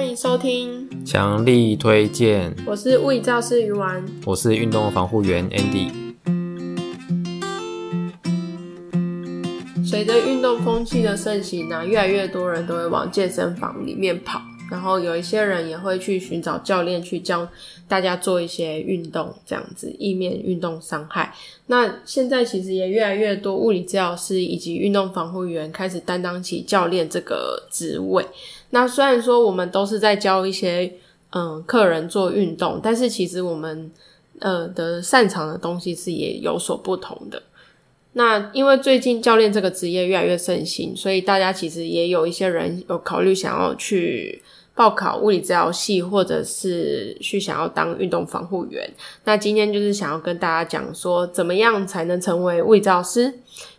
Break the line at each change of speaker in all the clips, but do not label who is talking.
欢迎收听，
强力推荐。
我是物理教师鱼丸，
我是运动防护员 Andy。
随着运动风气的盛行呢，越来越多人都会往健身房里面跑。然后有一些人也会去寻找教练去教大家做一些运动，这样子，以免运动伤害。那现在其实也越来越多物理治疗师以及运动防护员开始担当起教练这个职位。那虽然说我们都是在教一些嗯客人做运动，但是其实我们呃的擅长的东西是也有所不同的。那因为最近教练这个职业越来越盛行，所以大家其实也有一些人有考虑想要去。报考物理治疗系，或者是去想要当运动防护员。那今天就是想要跟大家讲说，怎么样才能成为物理治疗师，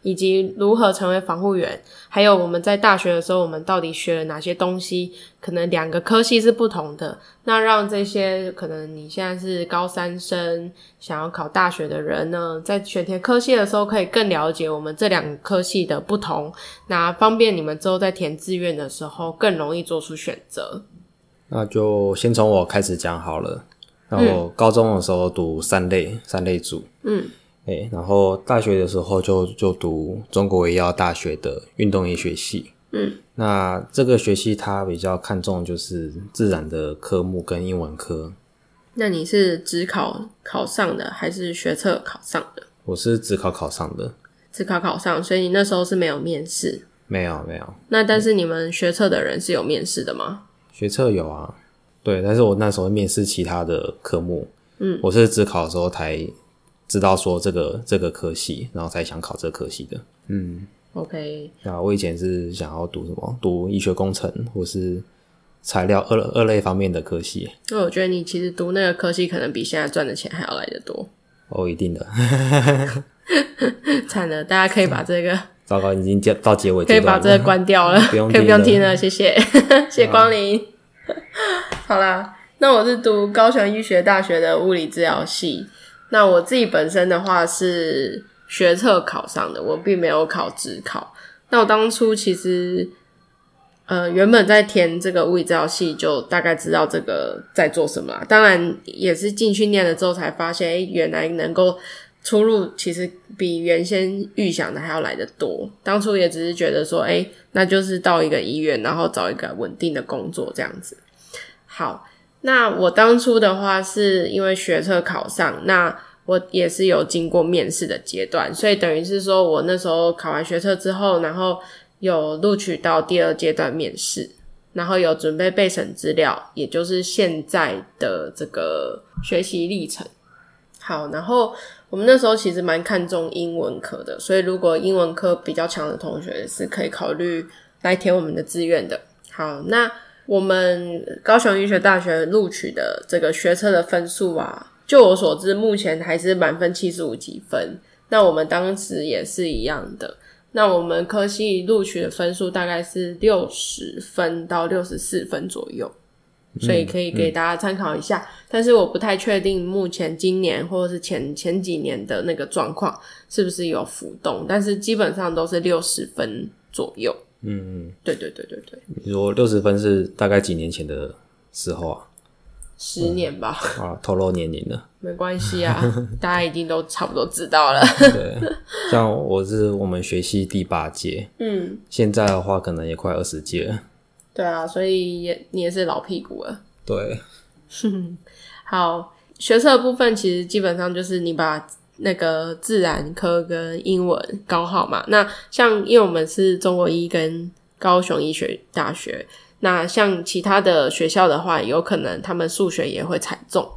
以及如何成为防护员。还有我们在大学的时候，我们到底学了哪些东西？可能两个科系是不同的。那让这些可能你现在是高三生，想要考大学的人呢，在选填科系的时候，可以更了解我们这两个科系的不同，那方便你们之后在填志愿的时候更容易做出选择。
那就先从我开始讲好了。那我高中的时候读三类，三类组，嗯，哎，然后大学的时候就就读中国医药大学的运动医学系，嗯，那这个学系它比较看重就是自然的科目跟英文科。
那你是只考考上的，还是学测考上的？
我是只考考上的，
只考考上，所以你那时候是没有面试？
没有，没有。
那但是你们学测的人是有面试的吗？
学测有啊，对，但是我那时候面试其他的科目，嗯，我是只考的时候才知道说这个这个科系，然后才想考这个科系的，嗯
，OK，
那我以前是想要读什么？读医学工程或是材料二二类方面的科系，
因为我觉得你其实读那个科系可能比现在赚的钱还要来得多，
哦，一定的，
惨了，大家可以把这个。
糟糕，已经到结尾，
可以把这个关掉了，
不用
可以不用听了，谢谢，谢谢光临。好啦，那我是读高雄医学大学的物理治疗系。那我自己本身的话是学测考上的，我并没有考指考。那我当初其实，呃，原本在填这个物理治疗系，就大概知道这个在做什么啦。当然，也是进去念了之后才发现，诶，原来能够。出路其实比原先预想的还要来得多。当初也只是觉得说，诶，那就是到一个医院，然后找一个稳定的工作这样子。好，那我当初的话是因为学测考上，那我也是有经过面试的阶段，所以等于是说我那时候考完学测之后，然后有录取到第二阶段面试，然后有准备备审资料，也就是现在的这个学习历程。好，然后。我们那时候其实蛮看重英文科的，所以如果英文科比较强的同学是可以考虑来填我们的志愿的。好，那我们高雄医学大学录取的这个学测的分数啊，就我所知，目前还是满分七十五几分。那我们当时也是一样的。那我们科系录取的分数大概是六十分到六十四分左右。所以可以给大家参考一下，嗯嗯、但是我不太确定目前今年或者是前前几年的那个状况是不是有浮动，但是基本上都是六十分左右。嗯嗯，对对对对对。
你说六十分是大概几年前的时候啊？
十年吧。
嗯、啊，透露年龄了。
没关系啊，大家已经都差不多知道了。
对，像我是我们学系第八届，嗯，现在的话可能也快二十届了。
对啊，所以也你也是老屁股了。
对，
好，学测部分其实基本上就是你把那个自然科跟英文搞好嘛。那像因为我们是中国医跟高雄医学大学，那像其他的学校的话，有可能他们数学也会踩中，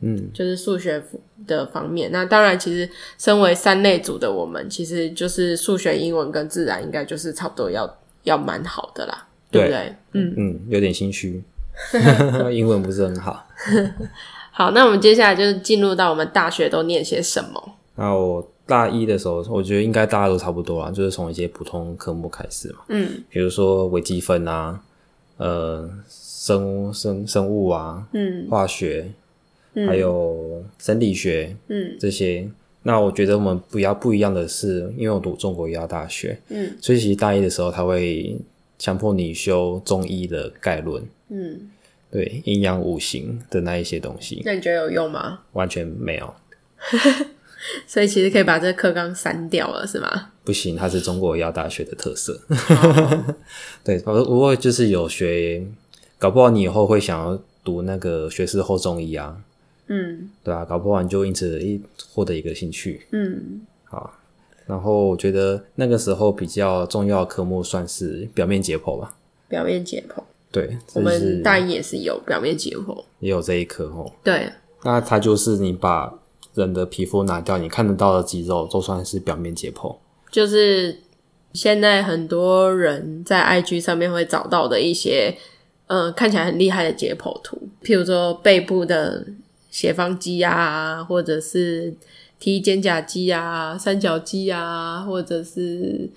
嗯，就是数学的方面。那当然，其实身为三类组的我们，其实就是数学、英文跟自然，应该就是差不多要要蛮好的啦。对不对？嗯
嗯，有点心虚，英文不是很好。
好，那我们接下来就是进入到我们大学都念些什么。
那我大一的时候，我觉得应该大家都差不多啦，就是从一些普通科目开始嘛。嗯，比如说微积分啊，呃，生生生物啊，嗯，化学，嗯、还有生理学，嗯，这些。那我觉得我们比较不一样的是，因为我读中国医药大学，嗯，所以其实大一的时候他会。强迫你修中医的概论，嗯，对，阴阳五行的那一些东西。
那你觉得有用吗？
完全没有。
所以其实可以把这个课纲删掉了，是吗？
不行，它是中国医药大学的特色。哦、对，不过就是有学，搞不好你以后会想要读那个学士后中医啊。嗯，对啊，搞不好你就因此一获得一个兴趣。嗯，好。然后我觉得那个时候比较重要的科目算是表面解剖吧。
表面解剖，
对，
我们大一也是有表面解剖，
也有这一科哦。
对，
那它就是你把人的皮肤拿掉，你看得到的肌肉，都算是表面解剖。
就是现在很多人在 IG 上面会找到的一些，呃，看起来很厉害的解剖图，譬如说背部的斜方肌啊，或者是。T 肩胛肌啊，三角肌啊，或者是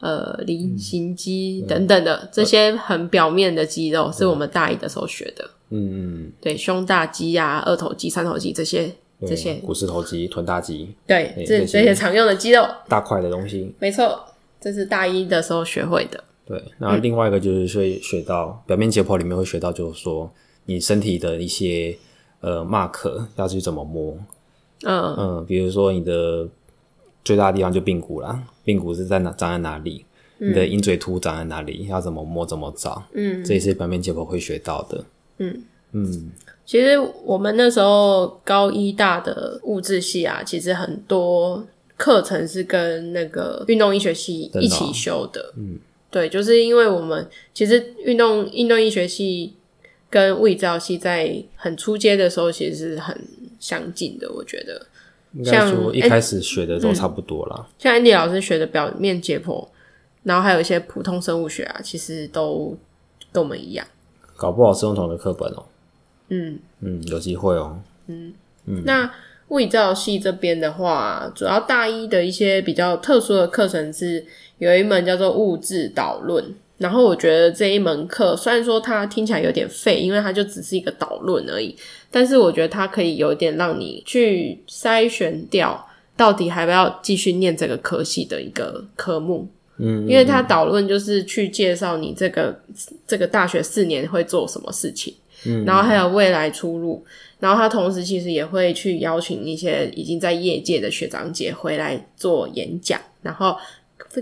呃菱形肌等等的、嗯、这些很表面的肌肉，是我们大一的时候学的。嗯嗯，对，胸大肌啊，二头肌、三头肌这些这些，
股四头肌、臀大肌，
对，这这些常用的肌肉，
大块的东西。
没错，这是大一的时候学会的。
对，然后另外一个就是会学到、嗯、表面解剖里面会学到，就是说你身体的一些呃 mark 要去怎么摸。嗯嗯，比如说你的最大的地方就髌骨啦，髌骨是在哪长在哪里？嗯、你的鹰嘴突长在哪里？要怎么摸怎么找？嗯，这也是表面解剖会学到的。嗯
嗯，其实我们那时候高一大的物质系啊，其实很多课程是跟那个运动医学系一起修的。的哦、嗯，对，就是因为我们其实运动运动医学系跟物理治疗系在很初阶的时候，其实是很。相近的，我觉得，
像一开始学的都差不多啦。
嗯、像安迪老师学的表面解剖，然后还有一些普通生物学啊，其实都跟我们一样。
搞不好是用同的课本哦、喔。嗯嗯，有机会哦、喔。嗯
嗯。那物理治疗系这边的话，主要大一的一些比较特殊的课程是有一门叫做物质导论。然后我觉得这一门课虽然说它听起来有点废，因为它就只是一个导论而已。但是我觉得它可以有点让你去筛选掉，到底还要不要继续念这个科系的一个科目。嗯，嗯，因为它导论就是去介绍你这个这个大学四年会做什么事情，嗯，然后还有未来出路。然后它同时其实也会去邀请一些已经在业界的学长姐回来做演讲，然后。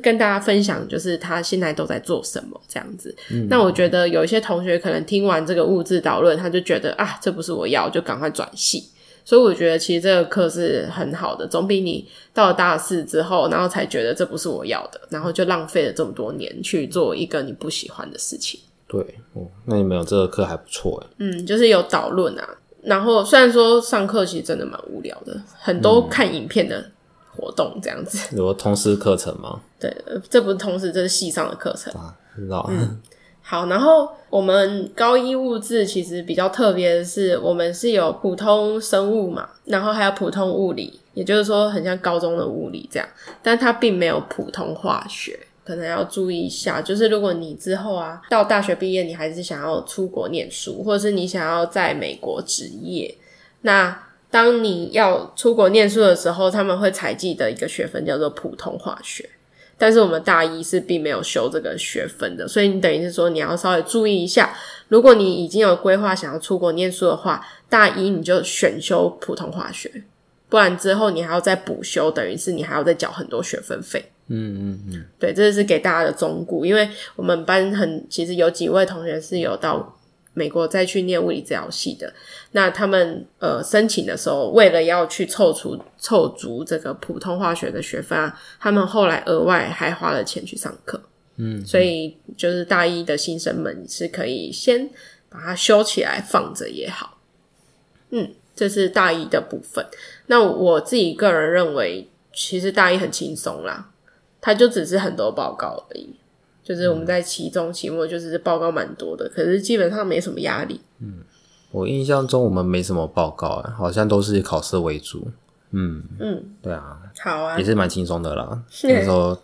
跟大家分享，就是他现在都在做什么这样子。嗯、那我觉得有一些同学可能听完这个物质导论，他就觉得啊，这不是我要，就赶快转系。所以我觉得其实这个课是很好的，总比你到了大四之后，然后才觉得这不是我要的，然后就浪费了这么多年去做一个你不喜欢的事情。
对，哦，那你们有这个课还不错诶。
嗯，就是有导论啊，然后虽然说上课其实真的蛮无聊的，很多看影片的。嗯活动这样子，
有通识课程吗？
对，这不是通识，这是系上的课程
啊。知道。
嗯，好，然后我们高一物质其实比较特别的是，我们是有普通生物嘛，然后还有普通物理，也就是说很像高中的物理这样，但它并没有普通化学，可能要注意一下。就是如果你之后啊到大学毕业，你还是想要出国念书，或者是你想要在美国职业，那。当你要出国念书的时候，他们会采集的一个学分叫做普通化学，但是我们大一是并没有修这个学分的，所以你等于是说你要稍微注意一下，如果你已经有规划想要出国念书的话，大一你就选修普通化学，不然之后你还要再补修，等于是你还要再缴很多学分费。嗯嗯嗯，对，这是给大家的忠告，因为我们班很其实有几位同学是有到。美国再去念物理治疗系的，那他们呃申请的时候，为了要去凑足凑足这个普通化学的学分啊，他们后来额外还花了钱去上课。嗯，所以就是大一的新生们是可以先把它修起来放着也好。嗯，这是大一的部分。那我自己个人认为，其实大一很轻松啦，它就只是很多报告而已。就是我们在期中、期末就是报告蛮多的，嗯、可是基本上没什么压力。
嗯，我印象中我们没什么报告啊，好像都是以考试为主。嗯嗯，对啊，
好啊，
也是蛮轻松的啦。是那时候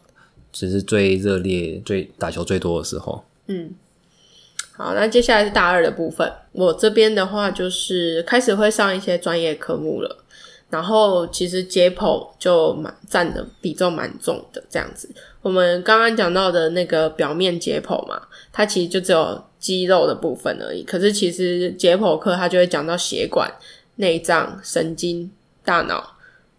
只是最热烈、最打球最多的时候。
嗯，好，那接下来是大二的部分。我这边的话就是开始会上一些专业科目了。然后其实解剖就蛮占的比重蛮重的这样子。我们刚刚讲到的那个表面解剖嘛，它其实就只有肌肉的部分而已。可是其实解剖课它就会讲到血管、内脏、神经、大脑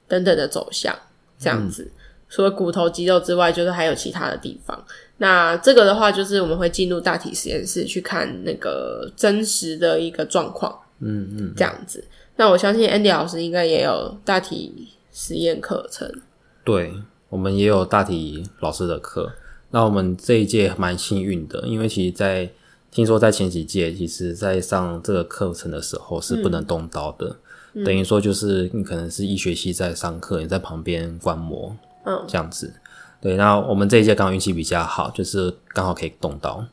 等等的走向，这样子。嗯、除了骨头、肌肉之外，就是还有其他的地方。那这个的话，就是我们会进入大体实验室去看那个真实的一个状况。嗯嗯，这样子。那我相信 Andy 老师应该也有大体实验课程。
对，我们也有大体老师的课。那我们这一届蛮幸运的，因为其实在，在听说在前几届，其实在上这个课程的时候是不能动刀的，嗯、等于说就是你可能是一学期在上课，你在旁边观摩，嗯，这样子。对，那我们这一届刚好运气比较好，就是刚好可以动刀。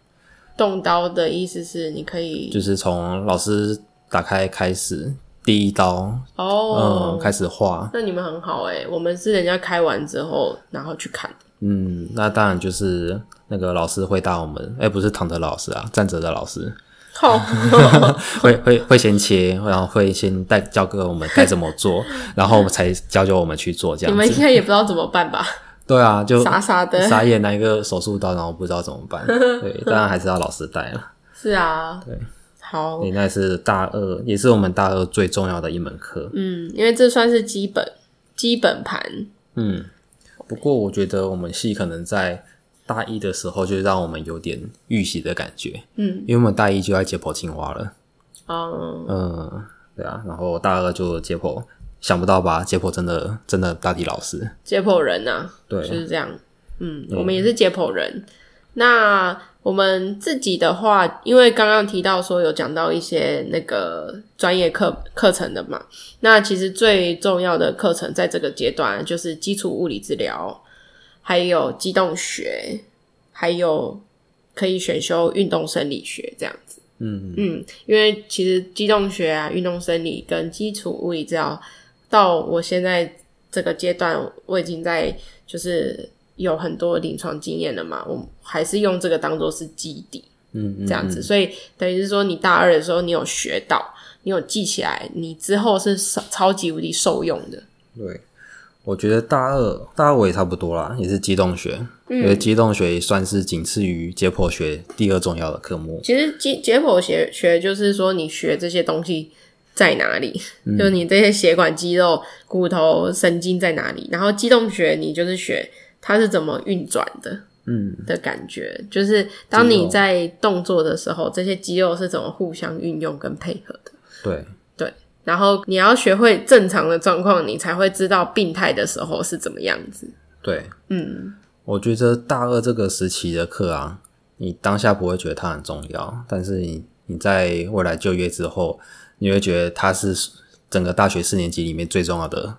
动刀的意思是你可以，
就是从老师打开开始。第一刀哦，嗯，开始画。
那你们很好哎，我们是人家开完之后，然后去看。
嗯，那当然就是那个老师会带我们，哎不是躺着老师啊，站着的老师。好，会会会先切，然后会先带教给我们该怎么做，然后我们才教教我们去做这样。
你们应该也不知道怎么办吧？
对啊，就
傻傻的，
傻眼拿一个手术刀，然后不知道怎么办。对，当然还是要老师带了。
是啊，
对。
好，
你那是大二，也是我们大二最重要的一门课。
嗯，因为这算是基本基本盘。
嗯，不过我觉得我们系可能在大一的时候就让我们有点预习的感觉。嗯，因为我们大一就要解剖青蛙了。哦，嗯，对啊，然后大二就解剖，想不到吧？解剖真的真的大体老师，
解剖人啊，对，就是这样。嗯，我们也是解剖人。那我们自己的话，因为刚刚提到说有讲到一些那个专业课课程的嘛，那其实最重要的课程在这个阶段就是基础物理治疗，还有机动学，还有可以选修运动生理学这样子。嗯嗯，因为其实机动学啊、运动生理跟基础物理治疗，到我现在这个阶段，我已经在就是。有很多临床经验了嘛，我还是用这个当做是基底，嗯，嗯，嗯，这样子，所以等于是说，你大二的时候你有学到，你有记起来，你之后是超级无敌受用的。
对，我觉得大二大二我也差不多啦，也是机动学，嗯，因为机动学也算是仅次于解剖学第二重要的科目。
其实解解剖学学就是说你学这些东西在哪里，嗯，就是你这些血管、肌肉、骨头、神经在哪里，然后机动学你就是学。它是怎么运转的？嗯，的感觉就是当你在动作的时候，这些肌肉是怎么互相运用跟配合的？
对
对，然后你要学会正常的状况，你才会知道病态的时候是怎么样子。
对，嗯，我觉得大二这个时期的课啊，你当下不会觉得它很重要，但是你你在未来就业之后，你会觉得它是整个大学四年级里面最重要的。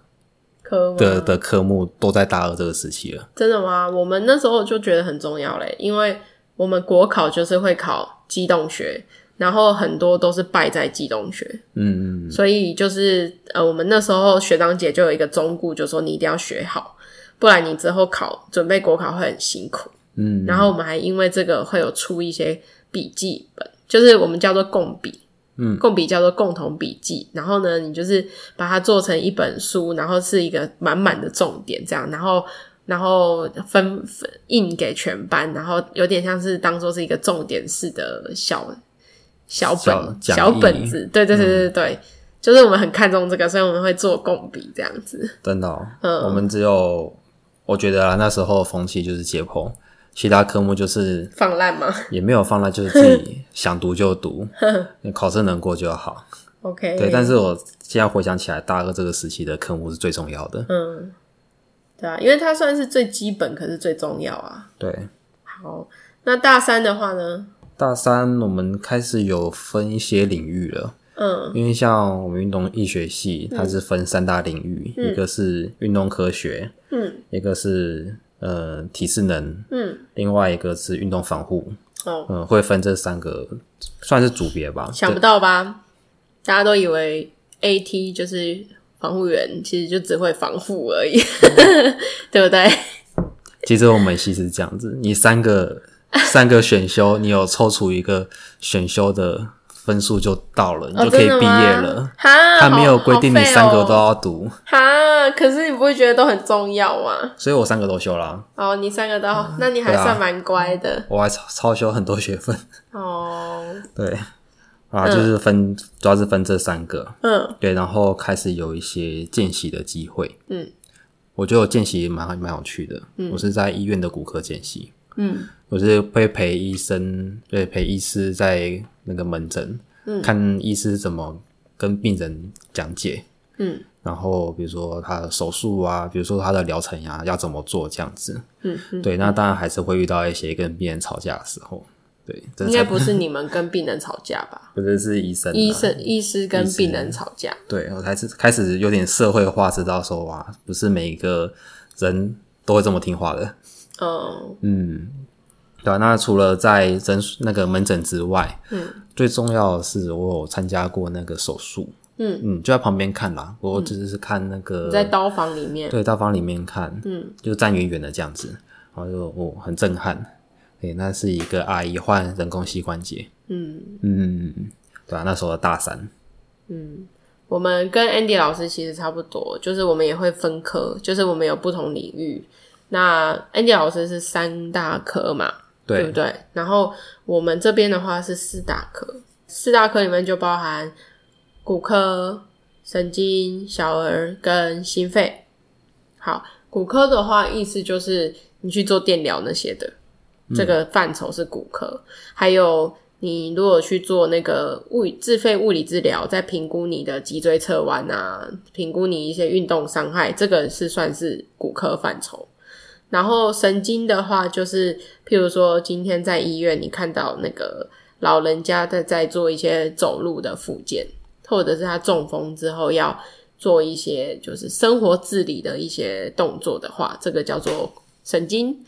的的科目都在大二这个时期了。
真的吗？我们那时候就觉得很重要嘞，因为我们国考就是会考机动学，然后很多都是败在机动学。嗯嗯。所以就是呃，我们那时候学长姐就有一个忠告，就说你一定要学好，不然你之后考准备国考会很辛苦。嗯。然后我们还因为这个会有出一些笔记本，就是我们叫做共笔。嗯，共笔叫做共同笔记，然后呢，你就是把它做成一本书，然后是一个满满的重点这样，然后然后分分印给全班，然后有点像是当做是一个重点式的小小本小，小本子，对对对对对，嗯，就是我们很看重这个，所以我们会做共笔这样子。
真的哦，嗯，我们只有我觉得啊，那时候风气就是解剖。其他科目就是
放烂吗？
也没有放烂，就是自己想读就读，你 考试能过就好。
OK，
对。但是我现在回想起来，大二这个时期的科目是最重要的。
嗯，对啊，因为它算是最基本，可是最重要啊。
对。
好，那大三的话呢？
大三我们开始有分一些领域了。嗯，因为像我们运动医学系，它是分三大领域，嗯、一个是运动科学，嗯，一个是。呃，体适能，嗯，另外一个是运动防护，哦，嗯，会分这三个，算是组别吧。
想不到吧？大家都以为 AT 就是防护员，其实就只会防护而已，对不对？
其实我们系是这样子，你三个三个选修，你有抽出一个选修的分数就到了，你就可以毕业了。
哈，
他没有规定你三个都要读。
哈，可是你不会觉得都很重要吗？
所以我三个都修了。
哦，你三个都，那你还算蛮乖的。
我还超超修很多学分。
哦，
对，啊，就是分，主要是分这三个。嗯，对，然后开始有一些见习的机会。嗯，我觉得我见习蛮蛮有趣的。嗯，我是在医院的骨科见习。嗯，我是会陪医生，对，陪医师在那个门诊，嗯，看医师怎么跟病人讲解，嗯，然后比如说他的手术啊，比如说他的疗程呀，要怎么做这样子，嗯，对，那当然还是会遇到一些跟病人吵架的时候，对，
应该不是你们跟病人吵架吧？
不是，是医生，
医生，医师跟病人吵架，
对，我开始开始有点社会化，知道说哇，不是每一个人都会这么听话的。哦，嗯，对啊，那除了在诊那个门诊之外，嗯，最重要的是我有参加过那个手术，嗯。嗯，就在旁边看啦，我只是看那个
在刀房里面，
对，刀房里面看，嗯，就站远远的这样子，然后就哦很震撼，对，那是一个阿姨换人工膝关节，嗯。嗯，对啊，那时候的大三，
嗯，我们跟 Andy 老师其实差不多，就是我们也会分科，就是我们有不同领域。那 Andy 老师是三大科嘛，对，对不对？然后我们这边的话是四大科，四大科里面就包含骨科、神经、小儿跟心肺。好，骨科的话，意思就是你去做电疗那些的，这个范畴是骨科。嗯、还有你如果去做那个物理自费物理治疗，在评估你的脊椎侧弯啊，评估你一些运动伤害，这个是算是骨科范畴。然后神经的话，就是譬如说，今天在医院你看到那个老人家在在做一些走路的复健，或者是他中风之后要做一些就是生活自理的一些动作的话，这个叫做神经。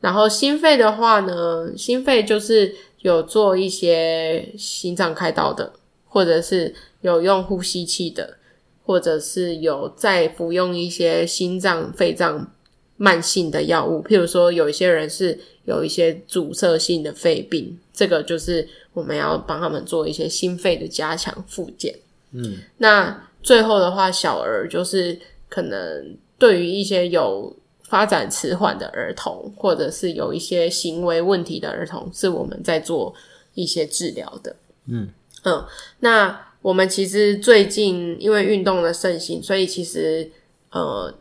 然后心肺的话呢，心肺就是有做一些心脏开刀的，或者是有用呼吸器的，或者是有在服用一些心脏、肺脏。慢性的药物，譬如说有一些人是有一些阻塞性的肺病，这个就是我们要帮他们做一些心肺的加强复健。嗯，那最后的话，小儿就是可能对于一些有发展迟缓的儿童，或者是有一些行为问题的儿童，是我们在做一些治疗的。嗯嗯，那我们其实最近因为运动的盛行，所以其实呃。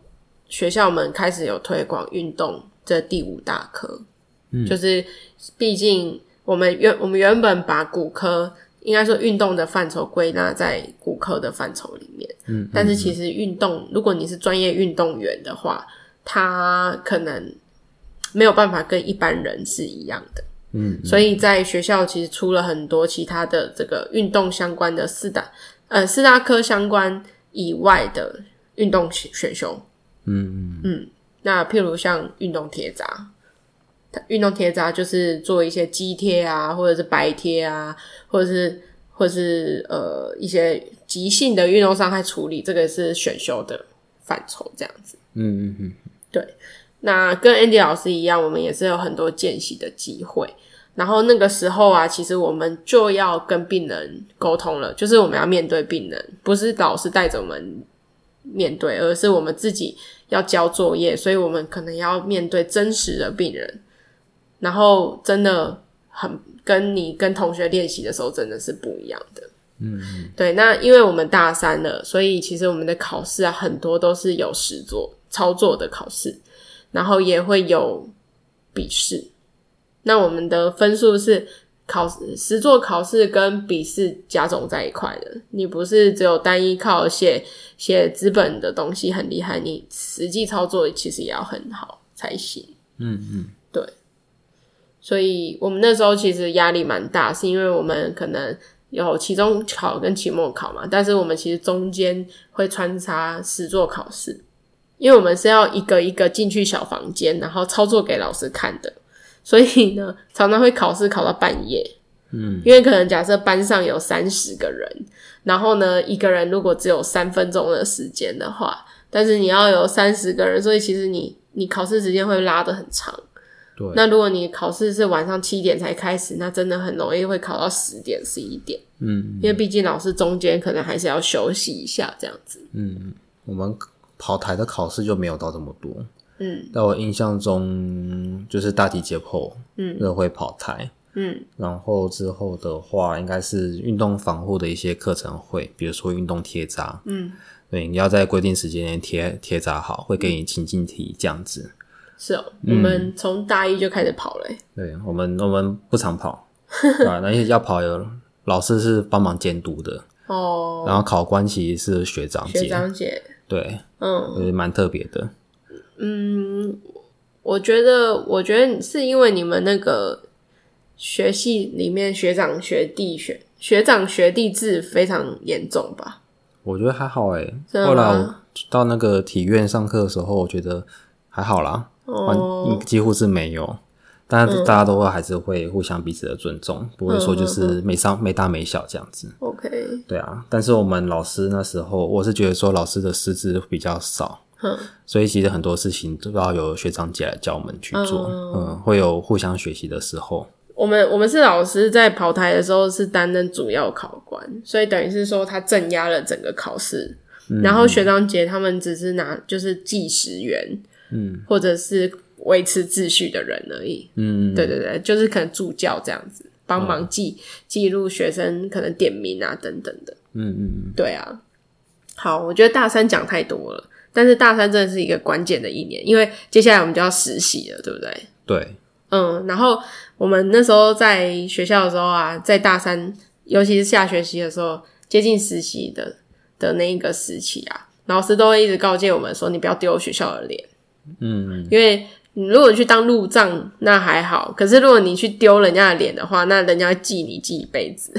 学校们开始有推广运动这第五大科，嗯，就是毕竟我们原我们原本把骨科应该说运动的范畴归纳在骨科的范畴里面，嗯，但是其实运动，如果你是专业运动员的话，他可能没有办法跟一般人是一样的，嗯，所以在学校其实出了很多其他的这个运动相关的四大呃四大科相关以外的运动选修。嗯嗯嗯，那譬如像运动贴扎，运动贴扎就是做一些肌贴啊，或者是白贴啊，或者是或者是呃一些急性的运动伤害处理，这个是选修的范畴，这样子。嗯嗯嗯，对。那跟 Andy 老师一样，我们也是有很多见习的机会。然后那个时候啊，其实我们就要跟病人沟通了，就是我们要面对病人，不是老师带着我们面对，而是我们自己。要交作业，所以我们可能要面对真实的病人，然后真的很跟你跟同学练习的时候真的是不一样的。嗯，对。那因为我们大三了，所以其实我们的考试啊，很多都是有实作操作的考试，然后也会有笔试。那我们的分数是。考试、实作考试跟笔试加总在一块的，你不是只有单一靠写写资本的东西很厉害，你实际操作其实也要很好才行。嗯嗯，对。所以我们那时候其实压力蛮大，是因为我们可能有期中考跟期末考嘛，但是我们其实中间会穿插实作考试，因为我们是要一个一个进去小房间，然后操作给老师看的。所以呢，常常会考试考到半夜，嗯，因为可能假设班上有三十个人，然后呢，一个人如果只有三分钟的时间的话，但是你要有三十个人，所以其实你你考试时间会拉得很长，
对。
那如果你考试是晚上七点才开始，那真的很容易会考到十点、十一点。嗯，因为毕竟老师中间可能还是要休息一下，这样子。
嗯，我们跑台的考试就没有到这么多。嗯，在我印象中，就是大体解剖，嗯，就会跑台。嗯，然后之后的话，应该是运动防护的一些课程会，比如说运动贴扎。嗯，对，你要在规定时间内贴贴扎好，会给你情境题这样子。
是哦，嗯、我们从大一就开始跑了。
对，我们我们不常跑，啊，那些要跑有老师是帮忙监督的哦。然后考官其实是学长姐，
学长姐，
对，嗯，也蛮特别的。
嗯，我觉得，我觉得是因为你们那个。学系里面学长学弟学学长学弟制非常严重吧？
我觉得还好诶。后来我到那个体院上课的时候，我觉得还好啦，哦，几乎是没有。但是大家都会还是会互相彼此的尊重，嗯、不会说就是没上没大没小这样子。
OK，
对啊。但是我们老师那时候，我是觉得说老师的师资比较少，嗯，所以其实很多事情都要由学长姐来教我们去做，嗯，嗯，会有互相学习的时候。
我们我们是老师，在跑台的时候是担任主要考官，所以等于是说他镇压了整个考试，嗯、然后学长姐他们只是拿就是计时员，嗯，或者是维持秩序的人而已，嗯，对对对，就是可能助教这样子，帮忙记记录学生可能点名啊等等的，嗯嗯嗯，对啊，好，我觉得大三讲太多了，但是大三真的是一个关键的一年，因为接下来我们就要实习了，对不对？
对，
嗯，然后。我们那时候在学校的时候啊，在大三，尤其是下学期的时候，接近实习的的那一个时期啊，老师都会一直告诫我们说：“你不要丢学校的脸。”嗯，因为你如果去当路障，那还好；可是如果你去丢人家的脸的话，那人家会记你记一辈子。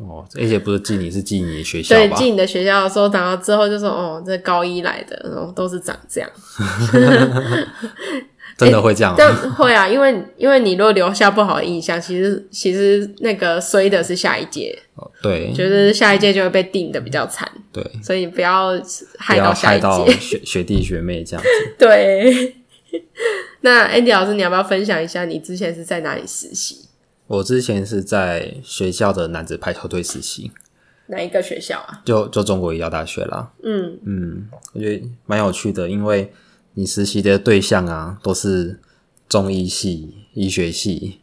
哦，而且不是记你，是记你的学校吧？
对，记你的学校的时候，等到之后就说：“哦，这高一来的，然后都是长这样。”
真的会这样？
但会啊，因为因为你如果留下不好的印象，其实其实那个衰的是下一届。
哦，对，
就是下一届就会被定的比较惨。
对，
所以不要害到下一届
学学弟学妹这样子。
对。那 Andy 老师，你要不要分享一下你之前是在哪里实习？
我之前是在学校的男子排球队实习。
哪一个学校啊？
就就中国医药大学啦。嗯嗯，我觉得蛮有趣的，因为。你实习的对象啊，都是中医系、医学系、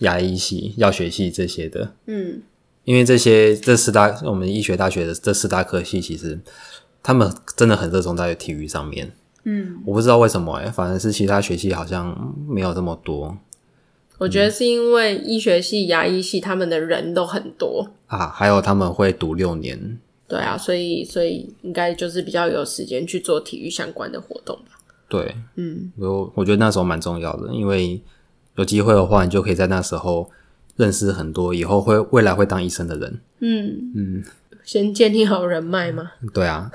牙医系、药学系这些的。嗯，因为这些这四大我们医学大学的这四大科系，其实他们真的很热衷在体育上面。嗯，我不知道为什么哎、欸，反正是其他学系好像没有这么多。
我觉得是因为医学系、牙医系他们的人都很多
啊，还有他们会读六年。
对啊，所以所以应该就是比较有时间去做体育相关的活动吧。
对，嗯，我我觉得那时候蛮重要的，因为有机会的话，你就可以在那时候认识很多以后会未来会当医生的人。嗯
嗯，先建立好人脉嘛。
对啊，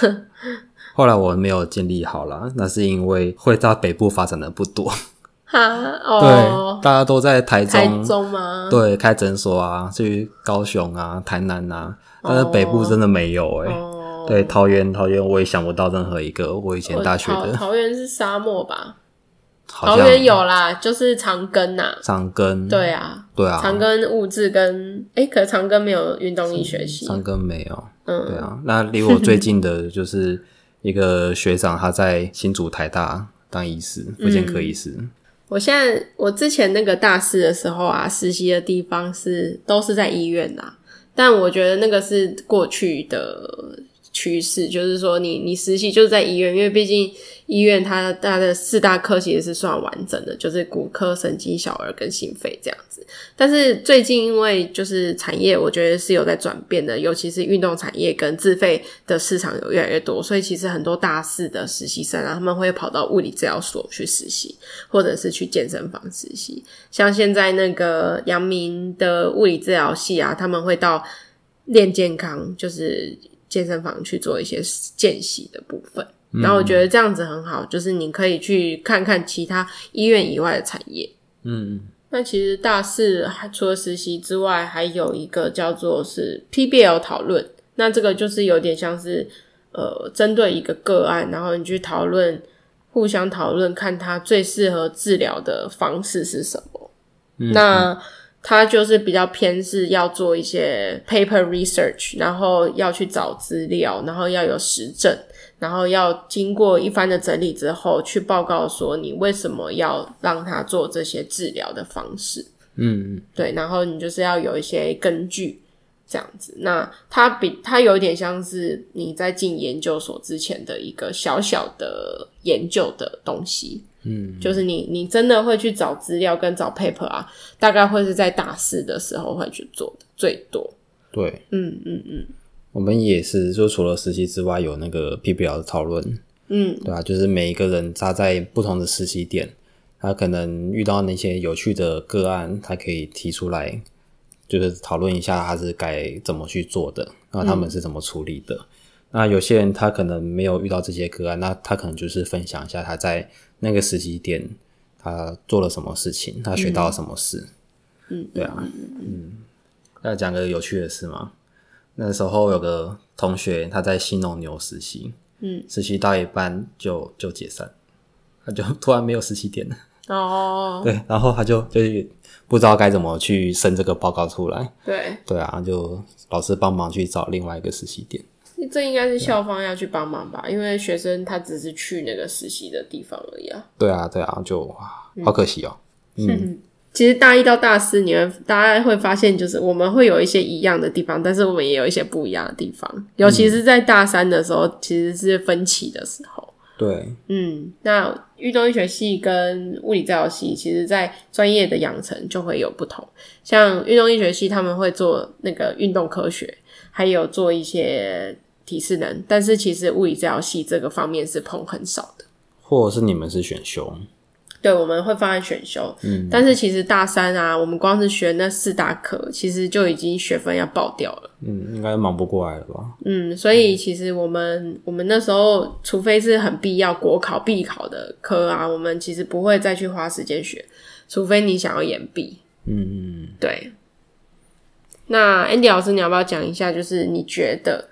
后来我没有建立好啦，那是因为会到北部发展的不多。
哈哦，
对，大家都在台中，
台中吗？
对，开诊所啊，去高雄啊、台南啊，但是北部真的没有哎、欸。哦对，桃园，桃园我也想不到任何一个我以前大学的。
桃园是沙漠吧？桃园有啦，就是长庚呐。
长庚。
对啊，
对啊。
长庚物质跟哎，可是长庚没有运动医学系。
长庚没有。嗯，对啊。那离我最近的就是一个学长，他在新竹台大当医师，妇产科医师。
我现在我之前那个大四的时候啊，实习的地方是都是在医院呐，但我觉得那个是过去的。趋势就是说你，你实习就是在医院，因为毕竟医院它它的四大科其实是算完整的，就是骨科、神经、小儿跟心肺这样子。但是最近因为就是产业，我觉得是有在转变的，尤其是运动产业跟自费的市场有越来越多，所以其实很多大四的实习生啊，他们会跑到物理治疗所去实习，或者是去健身房实习。像现在那个阳明的物理治疗系啊，他们会到练健康，就是。健身房去做一些见习的部分，然后我觉得这样子很好，就是你可以去看看其他医院以外的产业。嗯，那其实大四除了实习之外，还有一个叫做是 PBL 讨论，那这个就是有点像是呃针对一个个案，然后你去讨论。互相讨论，看他最适合治疗的方式是什么。嗯、那他就是比较偏是要做一些 paper research，然后要去找资料，然后要有实证，然后要经过一番的整理之后，去报告说你为什么要让他做这些治疗的方式。嗯，对，然后你就是要有一些根据。这样子，那它比它有点像是你在进研究所之前的一个小小的研究的东西，嗯，就是你你真的会去找资料跟找 paper 啊，大概会是在大四的时候会去做的最多。
对，
嗯嗯嗯，
我们也是，就除了实习之外，有那个 PBL 的讨论，嗯，对啊，就是每一个人扎在不同的实习点，他可能遇到那些有趣的个案，他可以提出来。就是讨论一下他是该怎么去做的，那他们是怎么处理的。嗯、那有些人他可能没有遇到这些个案，那他可能就是分享一下他在那个实习点他做了什么事情，他学到了什么事。嗯，对啊，嗯，要讲个有趣的事吗？那时候有个同学他在新农牛实习，嗯，实习到一半就就解散，他就 突然没有实习点了。哦，对，然后他就就是。不知道该怎么去生这个报告出来。
对
对啊，就老师帮忙去找另外一个实习点。
这应该是校方要去帮忙吧？因为学生他只是去那个实习的地方而已啊。
对啊，对啊，就好可惜哦。嗯，
嗯 其实大一到大四，你们大家会发现，就是我们会有一些一样的地方，但是我们也有一些不一样的地方。尤其是在大三的时候，嗯、其实是分歧的时候。
对，
嗯，那运动医学系跟物理治疗系，其实在专业的养成就会有不同。像运动医学系，他们会做那个运动科学，还有做一些体适能，但是其实物理治疗系这个方面是碰很少的。
或者是你们是选修？
对，我们会放在选修，嗯，但是其实大三啊，我们光是学那四大科，其实就已经学分要爆掉了，
嗯，应该忙不过来了吧？
嗯，所以其实我们、嗯、我们那时候，除非是很必要国考必考的科啊，我们其实不会再去花时间学，除非你想要延毕，嗯嗯，对。那 Andy 老师，你要不要讲一下？就是你觉得，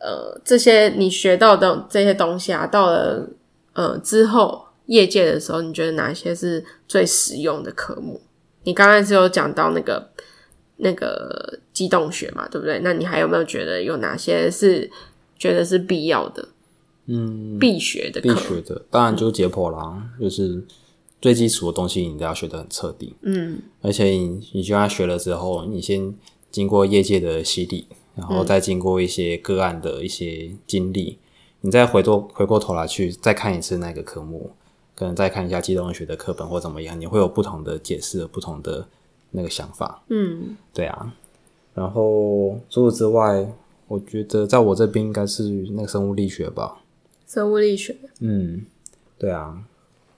呃，这些你学到的这些东西啊，到了呃之后。业界的时候，你觉得哪些是最实用的科目？你刚才是有讲到那个那个机动学嘛，对不对？那你还有没有觉得有哪些是觉得是必要的？嗯，必学的，
必学的，当然就是解剖啦，嗯、就是最基础的东西，你都要学得很彻底。嗯，而且你你就算学了之后，你先经过业界的洗礼，然后再经过一些个案的一些经历，嗯、你再回头回过头来去再看一次那个科目。可能再看一下机动学的课本或怎么样，你会有不同的解释，不同的那个想法。嗯，对啊。然后除此之外，我觉得在我这边应该是那个生物力学吧。
生物力学。
嗯，对啊。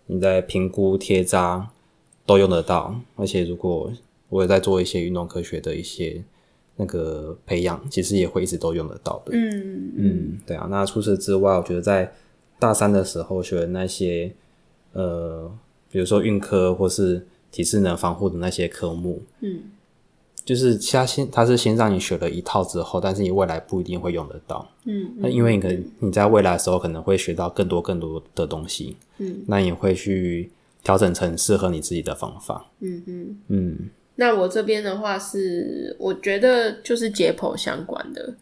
你在评估贴扎都用得到，而且如果我也在做一些运动科学的一些那个培养，其实也会一直都用得到的。嗯嗯，对啊。那除此之外，我觉得在大三的时候学的那些。呃，比如说运科或是体适能防护的那些科目，嗯，就是他先他是先让你学了一套之后，但是你未来不一定会用得到，嗯，那因为你可能你在未来的时候可能会学到更多更多的东西，嗯，那你会去调整成适合你自己的方法，嗯嗯
嗯。那我这边的话是，我觉得就是解剖相关的，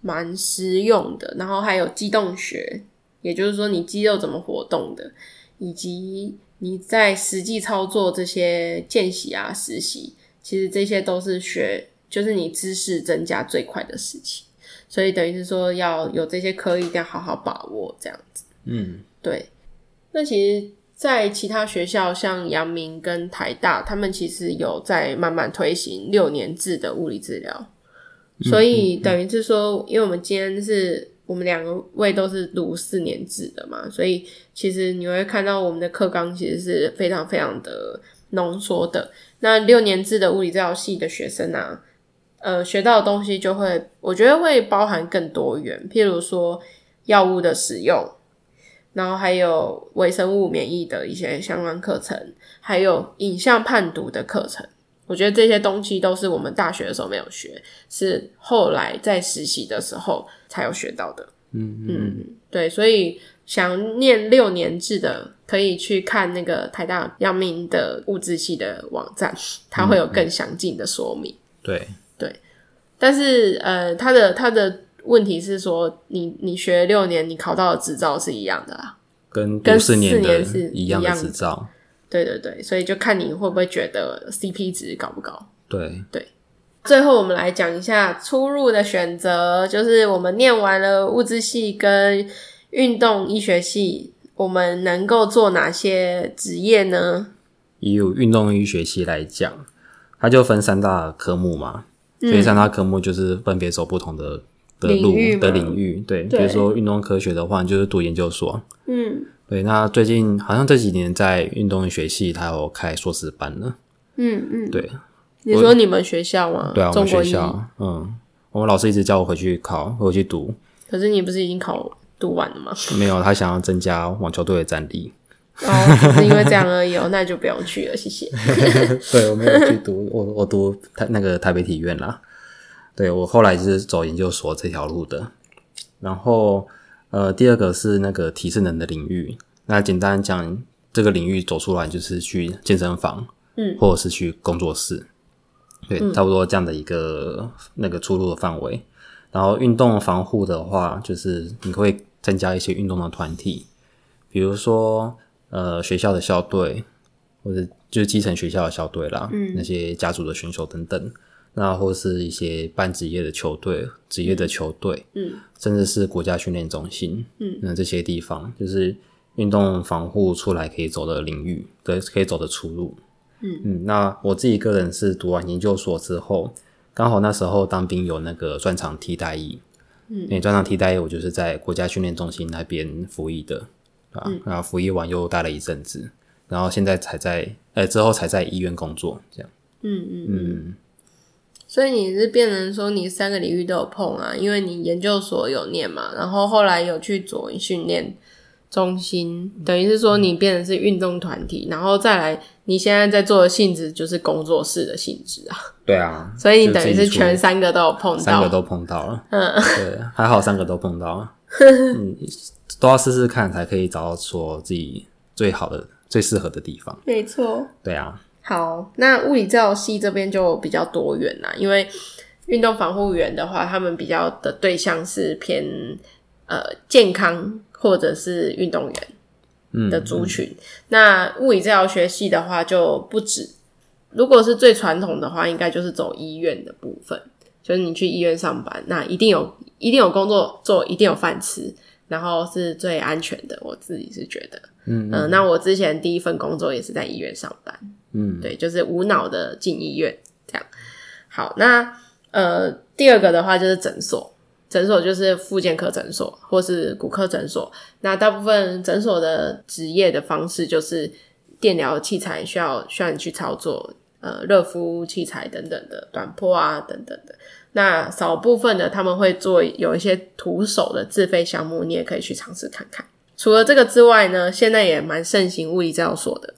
蛮实用的，然后还有机动学，也就是说你肌肉怎么活动的。以及你在实际操作这些见习啊、实习，其实这些都是学，就是你知识增加最快的事情。所以等于是说，要有这些科，一定要好好把握这样子。嗯，对。那其实，在其他学校，像阳明跟台大，他们其实有在慢慢推行六年制的物理治疗。所以等于是说，因为我们今天是。我们两位都是读四年制的嘛，所以其实你会看到我们的课纲其实是非常非常的浓缩的。那六年制的物理治疗系的学生啊，呃，学到的东西就会，我觉得会包含更多元，譬如说药物的使用，然后还有微生物免疫的一些相关课程，还有影像判读的课程。我觉得这些东西都是我们大学的时候没有学，是后来在实习的时候才有学到的。
嗯嗯嗯，
对，所以想念六年制的，可以去看那个台大阳明的物质系的网站，它会有更详尽的说明。
嗯、对
对，但是呃，它的它的问题是说，你你学六年，你考到的执照是一样的啦，
跟跟四年是一样的执照。
对对对，所以就看你会不会觉得 CP 值高不高。
对对。
最后，我们来讲一下出入的选择，就是我们念完了物资系跟运动医学系，我们能够做哪些职业呢？
以运动医学系来讲，它就分三大科目嘛，所以三大科目就是分别走不同的的路的领域。对，对比如说运动科学的话，就是读研究所。嗯，对。那最近好像这几年在运动学系，它有开硕士班了。嗯嗯，对。
你说你们学校吗？
对啊，我们学校。嗯，我们老师一直叫我回去考，回去读。
可是你不是已经考读完了吗？
没有，他想要增加网球队的战力。
哦，是因为这样而已哦，那就不用去了，谢谢。
对，我没有去读，我我读台那个台北体院啦。对，我后来就是走研究所这条路的。然后呃，第二个是那个提升能的领域。那简单讲，这个领域走出来就是去健身房，嗯，或者是去工作室。对，差不多这样的一个那个出路的范围。然后运动防护的话，就是你会增加一些运动的团体，比如说呃学校的校队，或者就是基层学校的校队啦，嗯，那些家族的选手等等，那或是一些半职业的球队、职业的球队，嗯，甚至是国家训练中心，嗯，那这些地方就是运动防护出来可以走的领域，对，可以走的出路。嗯。嗯，那我自己个人是读完研究所之后，刚好那时候当兵有那个专长替代役，嗯，那专场替代役我就是在国家训练中心那边服役的，啊，嗯、然后服役完又待了一阵子，然后现在才在，呃、欸，之后才在医院工作，这样，嗯嗯。嗯，
所以你是变成说你三个领域都有碰啊，因为你研究所有念嘛，然后后来有去做训练。中心等于是说你变成是运动团体，然后再来你现在在做的性质就是工作室的性质啊。
对啊，
所以你等于是全三个都有碰到，
三个都碰到了。嗯，对，还好三个都碰到了。嗯，都要试试看才可以找到说自己最好的、最适合的地方。
没错。
对啊。
好，那物理治疗系这边就比较多元啦，因为运动防护员的话，他们比较的对象是偏呃健康。或者是运动员的族群，嗯嗯、那物理治疗学系的话就不止。如果是最传统的话，应该就是走医院的部分，就是你去医院上班，那一定有一定有工作做，一定有饭吃，然后是最安全的。我自己是觉得，嗯，嗯，呃，那我之前第一份工作也是在医院上班，嗯，对，就是无脑的进医院这样。好，那呃，第二个的话就是诊所。诊所就是复健科诊所，或是骨科诊所。那大部分诊所的职业的方式就是电疗器材需要需要你去操作，呃，热敷器材等等的，短波啊等等的。那少部分的他们会做有一些徒手的自费项目，你也可以去尝试看看。除了这个之外呢，现在也蛮盛行物理治疗所的。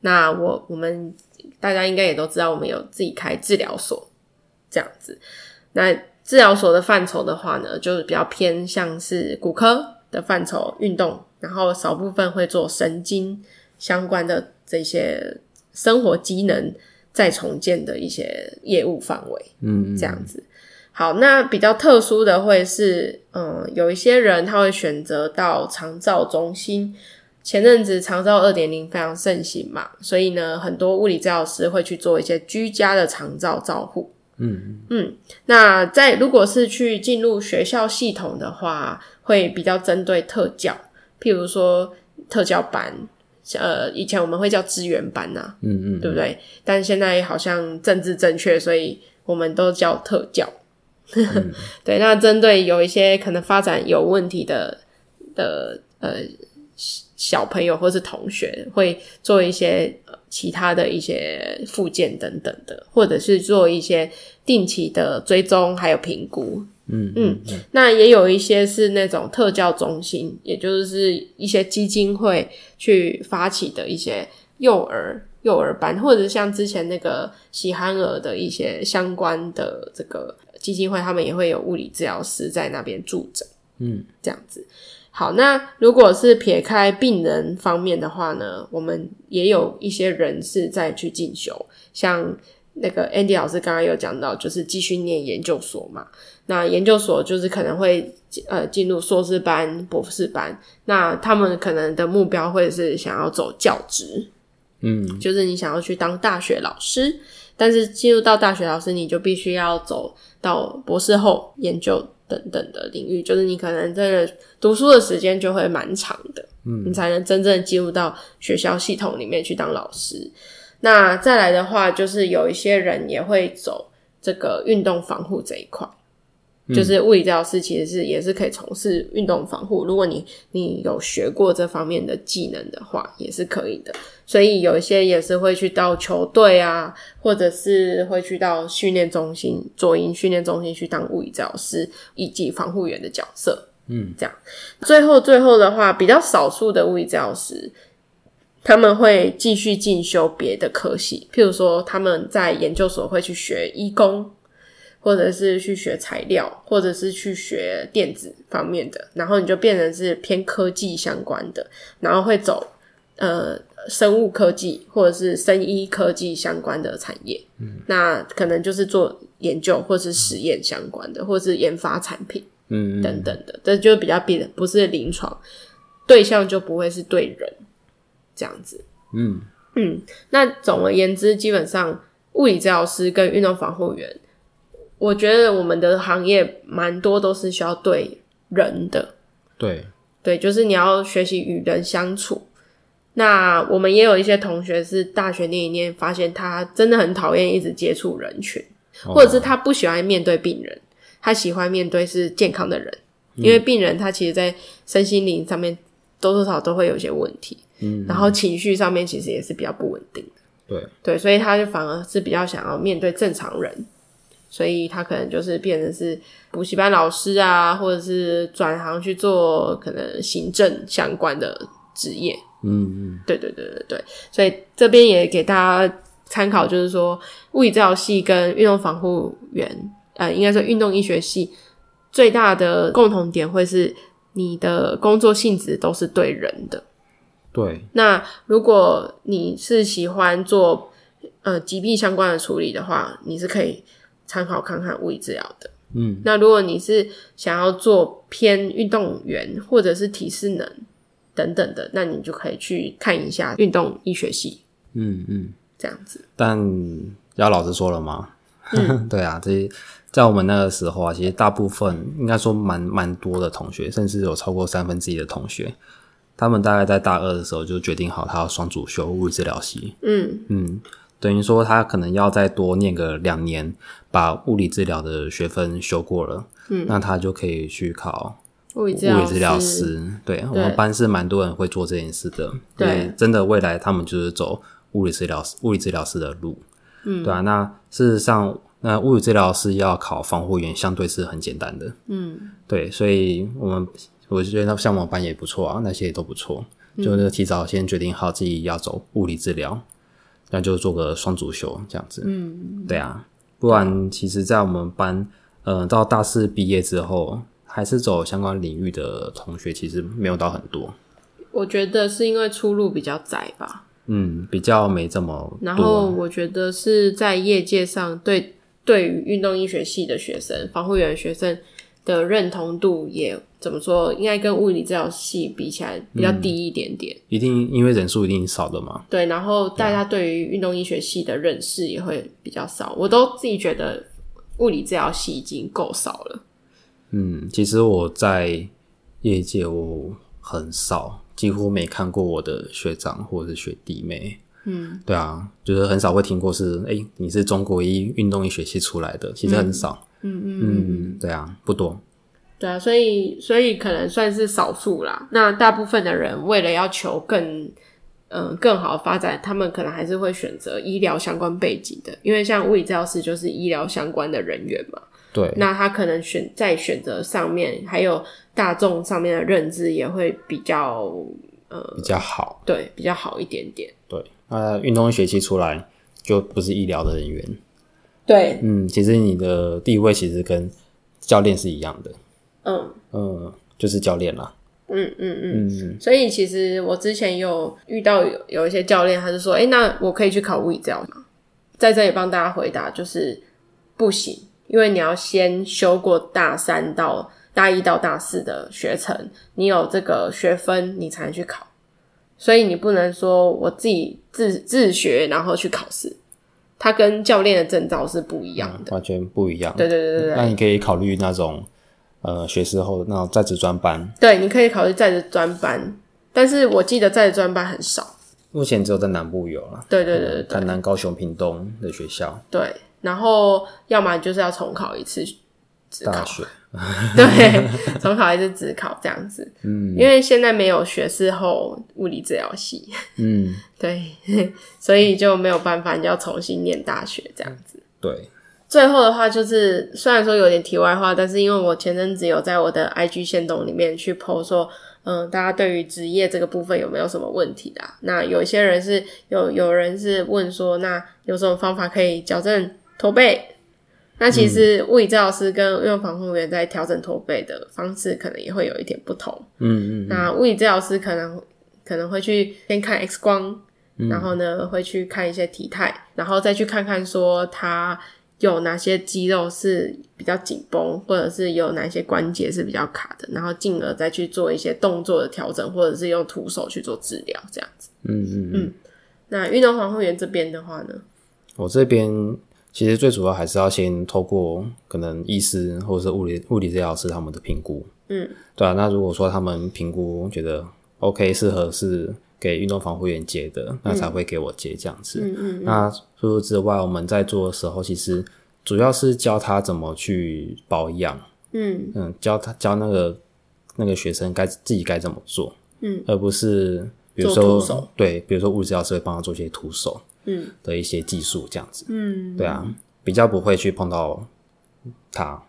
那我我们大家应该也都知道，我们有自己开治疗所这样子。那治疗所的范畴的话呢，就是比较偏向是骨科的范畴，运动，然后少部分会做神经相关的这些生活机能再重建的一些业务范围，嗯，这样子。好，那比较特殊的会是，嗯，有一些人他会选择到长照中心。前阵子长照二点零非常盛行嘛，所以呢，很多物理治疗师会去做一些居家的长照照护。嗯嗯，那在如果是去进入学校系统的话，会比较针对特教，譬如说特教班，呃，以前我们会叫资源班呐，嗯嗯，对不对？但现在好像政治正确，所以我们都叫特教。嗯、对，那针对有一些可能发展有问题的的呃小朋友或是同学，会做一些。其他的一些附件等等的，或者是做一些定期的追踪还有评估，嗯嗯，嗯，那也有一些是那种特教中心，也就是一些基金会去发起的一些幼儿幼儿班，或者像之前那个喜憨儿的一些相关的这个基金会，他们也会有物理治疗师在那边驻诊，
嗯，
这样子。好，那如果是撇开病人方面的话呢，我们也有一些人是在去进修，像那个 Andy 老师刚刚有讲到，就是继续念研究所嘛。那研究所就是可能会呃进入硕士班、博士班，那他们可能的目标会是想要走教职，
嗯，
就是你想要去当大学老师，但是进入到大学老师，你就必须要走到博士后研究等等的领域，就是你可能真的读书的时间就会蛮长的，嗯，你才能真正进入到学校系统里面去当老师。那再来的话，就是有一些人也会走这个运动防护这一块。就是物理治疗师其实是也是可以从事运动防护，如果你你有学过这方面的技能的话，也是可以的。所以有一些也是会去到球队啊，或者是会去到训练中心、左营训练中心去当物理治疗师以及防护员的角色。
嗯，
这样。最后最后的话，比较少数的物理治疗师，他们会继续进修别的科系，譬如说他们在研究所会去学医工。或者是去学材料，或者是去学电子方面的，然后你就变成是偏科技相关的，然后会走呃生物科技或者是生医科技相关的产业。嗯，那可能就是做研究或是实验相关的，或是研发产品，嗯等等的，这就比较变不是临床对象，就不会是对人这样子。
嗯
嗯，那总而言之，基本上物理治疗师跟运动防护员。我觉得我们的行业蛮多都是需要对人的，
对。
对，就是你要学习与人相处。那我们也有一些同学是大学念一念，发现他真的很讨厌一直接触人群，哦，或者是他不喜欢面对病人，他喜欢面对是健康的人，嗯，因为病人他其实在身心灵上面多多少少都会有一些问题，嗯，然后情绪上面其实也是比较不稳定的，
对。
对，所以他就反而是比较想要面对正常人。所以他可能就是变成是补习班老师啊，或者是转行去做可能行政相关的职业。
嗯嗯，
对对对。对对。所以这边也给大家参考，就是说物理治疗系跟运动防护员，呃，应该说运动医学系最大的共同点会是你的工作性质都是对。人的。
对。
那如果你是喜欢做呃疾病相关的处理的话，你是可以。参考看看物理治疗的，
嗯，
那如果你是想要做偏运动员或者是体适能等等的，那你就可以去看一下运动医学系，
嗯嗯，
这样子。
但要老实说了吗？
嗯、
对啊，这些在我们那个时候啊，其实大部分应该说蛮蛮多的同学，甚至有超过三分之一的同学，他们大概在大二的时候就决定好，他要双主修物理治疗系。
嗯
嗯。等于说，他可能要再多念个两年，把物理治疗的学分修过了，
嗯，
那他就可以去考
物理治
疗师。对，我们班是蛮多人会做这件事的。对，真的未来他们就是走物理治疗师、物理治疗师的路。
嗯，
对啊。那事实上，那物理治疗师要考防护员，相对是很简单的。
嗯，
对，所以我们我就觉得像我们班也不错啊，那些也都不错，就是提早先决定好自己要走物理治疗。那就做个双主修这样子，
嗯，
对啊，不然其实，在我们班，呃，到大四毕业之后，还是走相关领域的同学，其实没有到很多。
我觉得是因为出路比较窄吧，
嗯，比较没这么。
然后我觉得是在业界上，对对于运动医学系的学生、防护员的学生的认同度也。怎么说？应该跟物理治疗系比起来比较低一点点。
嗯、一定因为人数一定少的嘛。
对，然后大家对于运动医学系的认识也会比较少。我都自己觉得物理治疗系已经够少了。
嗯，其实我在业界我很少，几乎没看过我的学长或者是学弟妹。
嗯，
对啊，就是很少会听过是哎、欸，你是中国医运动医学系出来的，其实很少。
嗯嗯嗯，
嗯，对啊，不多。
对啊，所以所以可能算是少数啦。那大部分的人为了要求更嗯、呃、更好的发展，他们可能还是会选择医疗相关背景的，因为像物理治疗师就是医疗相关的人员嘛。
对，
那他可能选在选择上面，还有大众上面的认知也会比较呃
比较好，
对，比较好一点点。
对，那，运动医学期出来就不是医疗的人员。
对，
嗯，其实你的地位其实跟教练是一样的。
嗯
嗯，就是教练啦。
嗯嗯嗯，嗯，所以其实我之前有遇到有有一些教练，他就说：“哎、欸，那我可以去考物理治疗吗？”在这里帮大家回答，就是不行，因为你要先修过大三到大一到大四的学程，你有这个学分，你才能去考。所以你不能说我自己自自学，然后去考试，它跟教练的证照是不一样的，
嗯、完全不一样。
对对对对对，
那你可以考虑那种。呃，学士后那种在职专班，
对，你可以考虑在职专班，但是我记得在职专班很少，
目前只有在南部有了。
对对对对，
台南、高雄、屏东的学校。
对，然后要么就是要重考一次
大学，
对，重考还是只考这样子。嗯，因为现在没有学士后物理治疗系，嗯，对，所以就没有办法，你要重新念大学这样子。
对。
最后的话就是，虽然说有点题外话，但是因为我前阵子有在我的 IG 线动里面去 po 说，嗯，大家对于职业这个部分有没有什么问题啦？那有一些人是有有人是问说，那有什么方法可以矫正驼背？那其实物理治疗师跟运动防护员在调整驼背的方式可能也会有一点不同。嗯，嗯嗯。那物理治疗师可能可能会去先看 X 光，嗯、然后呢会去看一些体态，然后再去看看说他。有哪些肌肉是比较紧绷，或者是有哪些关节是比较卡的，然后进而再去做一些动作的调整，或者是用徒手去做治疗，这样子。嗯嗯嗯。那运动防护员这边的话呢？
我这边其实最主要还是要先透过可能医师或者是物理物理治疗师他们的评估。嗯，对啊。那如果说他们评估觉得 OK，适合是。给运动防护员接的，那才会给我接这样子。嗯嗯，嗯。那除此之外，我们在做的时候，其实主要是教他怎么去保养。嗯嗯，教他教那个那个学生该自己该怎么做。嗯，而不是比如说对，比如说物理治疗师会帮他做一些徒手嗯。的一些技术这样子。嗯，对啊，比较不会去碰到他。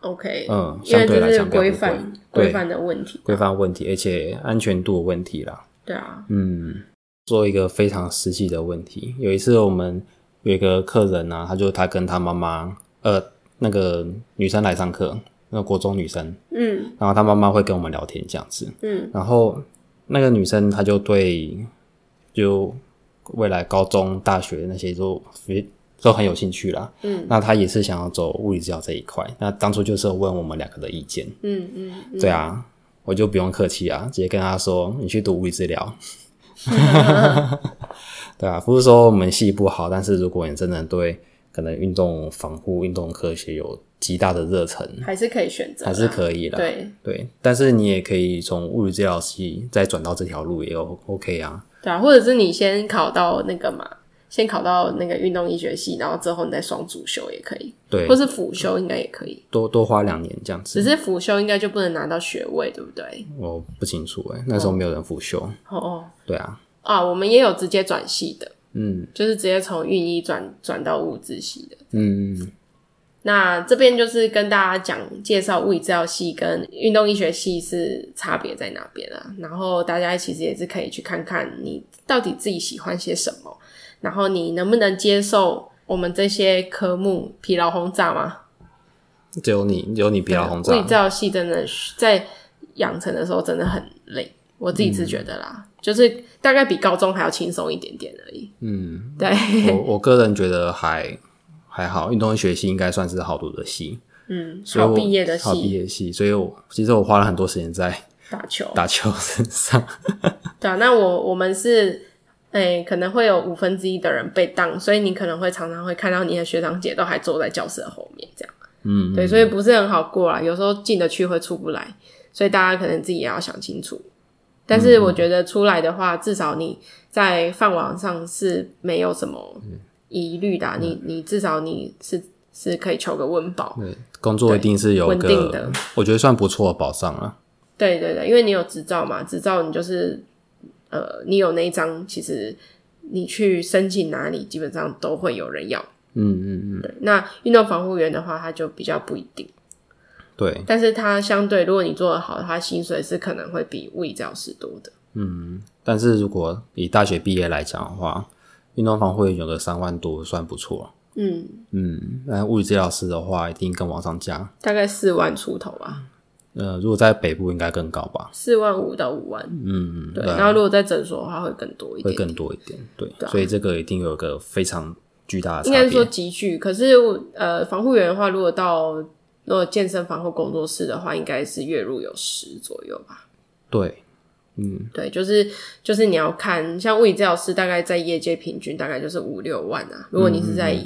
OK，
嗯，相对来讲规范
规范的问题，
规范问题，而且安全度的问题啦。
对啊，
嗯，做一个非常实际的问题。有一次我们有一个客人啊，他就他跟他妈妈，呃，那个女生来上课，那个国中女生，嗯，然后他妈妈会跟我们聊天这样子，嗯，然后那个女生她就对就未来高中、大学那些都都很有兴趣啦，嗯，那他也是想要走物理治疗这一块。那当初就是问我们两个的意见，嗯嗯，嗯，对啊。我就不用客气啊，直接跟他说：“你去读物理治疗。”对啊，不是说我们系不好，但是如果你真的对可能运动防护、运动科学有极大的热忱，
还是可以选择，
还是可以的。对对，但是你也可以从物理治疗系再转到这条路，也有 OK 啊。
对啊，或者是你先考到那个嘛。先考到那个运动医学系，然后之后你再双主修也可以，
对，
或是辅修应该也可以，
多多花两年这样子。
只是辅修应该就不能拿到学位，对不对？
我不清楚诶，那时候没有人辅修。哦哦，对啊，
啊，我们也有直接转系的，嗯，就是直接从运医转转到物质系的，嗯。那这边就是跟大家讲介绍物理治疗系跟运动医学系是差别在哪边啊，然后大家其实也是可以去看看你到底自己喜欢些什么。然后你能不能接受我们这些科目疲劳轰炸吗？
只有你，只有你疲劳轰炸。物理治
疗系真的在养成的时候真的很累，我自己是觉得啦，嗯、就是大概比高中还要轻松一点点而已。嗯，对。
我我个人觉得还还好，运动医学系应该算是好读的系。
嗯，好毕业的系，
好毕业系。所以我其实我花了很多时间在
打球，
打球身上。
对啊，那我我们是。哎、欸，可能会有五分之一的人被当，所以你可能会常常会看到你的学长姐都还坐在教室的后面，这样。嗯，对，所以不是很好过啦。有时候进得去会出不来，所以大家可能自己也要想清楚。但是我觉得出来的话，嗯、至少你在饭网上是没有什么疑虑的、你你至少你是是可以求个温饱。
对，工作一定是有稳定的，我觉得算不错的保障啊。
对对对，因为你有执照嘛，执照你就是。呃，你有那一张，其实你去申请哪里，基本上都会有人要。嗯嗯嗯。对，那运动防护员的话，他就比较不一定。
对。
但是他相对，如果你做得好的，他薪水是可能会比物理教师多的。
嗯，但是如果以大学毕业来讲的话，运动防护员有个三万多，算不错。嗯嗯，那物理治疗师的话，一定更往上加，
大概四万出头吧。
呃，如果在北部应该更高吧，
四万五到五万。
嗯，
对。然后如果在诊所的话，会更多一点，
会更多一点。对，所以这个一定有一个非常巨大的。
应该是说急剧，可是呃，防护员的话，如果到如果健身房或工作室的话，应该是月入有十左右吧。
对，嗯，
对，就是就是你要看，像物理治疗师大概在业界平均大概就是五六万啊。如果你是在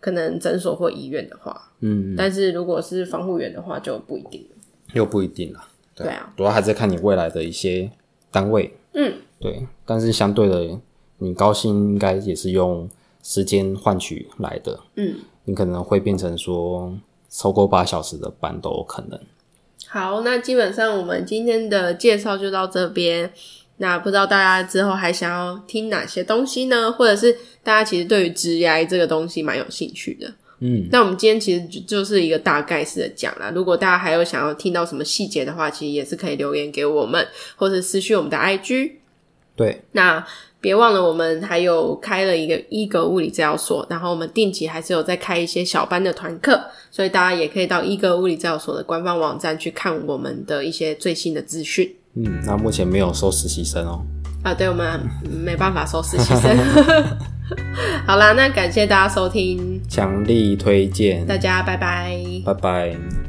可能诊所或医院的话，嗯，但是如果是防护员的话就不一定。
又不一定了，
对，对啊，
主要还是看你未来的一些单位，
嗯，
对，但是相对的，你高薪应该也是用时间换取来的，
嗯，
你可能会变成说超过八小时的班都有可能。
好，那基本上我们今天的介绍就到这边，那不知道大家之后还想要听哪些东西呢？或者是大家其实对于职涯这个东西蛮有兴趣的。
嗯，
那我们今天其实就就是一个大概式的讲啦。如果大家还有想要听到什么细节的话，其实也是可以留言给我们，或者私讯我们的 IG。
对，
那别忘了我们还有开了一个一格物理治疗所，然后我们定期还是有在开一些小班的团课，所以大家也可以到一格物理治疗所的官方网站去看我们的一些最新的资讯。
嗯，那目前没有收实习生哦。
啊，对，我们没办法收实习生。好啦，那感谢大家收听，
强力推荐，
大家拜拜，
拜拜。